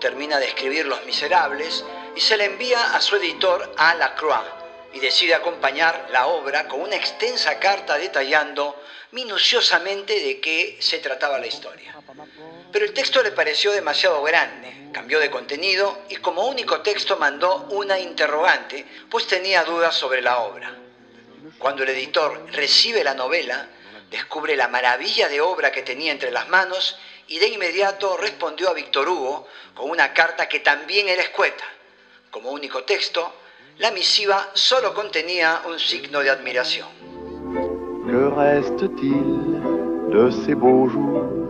termina de escribir Los Miserables y se le envía a su editor a Lacroix y decide acompañar la obra con una extensa carta detallando minuciosamente de qué se trataba la historia. Pero el texto le pareció demasiado grande, cambió de contenido y como único texto mandó una interrogante, pues tenía dudas sobre la obra. Cuando el editor recibe la novela, descubre la maravilla de obra que tenía entre las manos y de inmediato respondió a Víctor Hugo con una carta que también era escueta. Como único texto, la misiva solo contenía un signo de admiración. Reste-t-il de ces beaux jours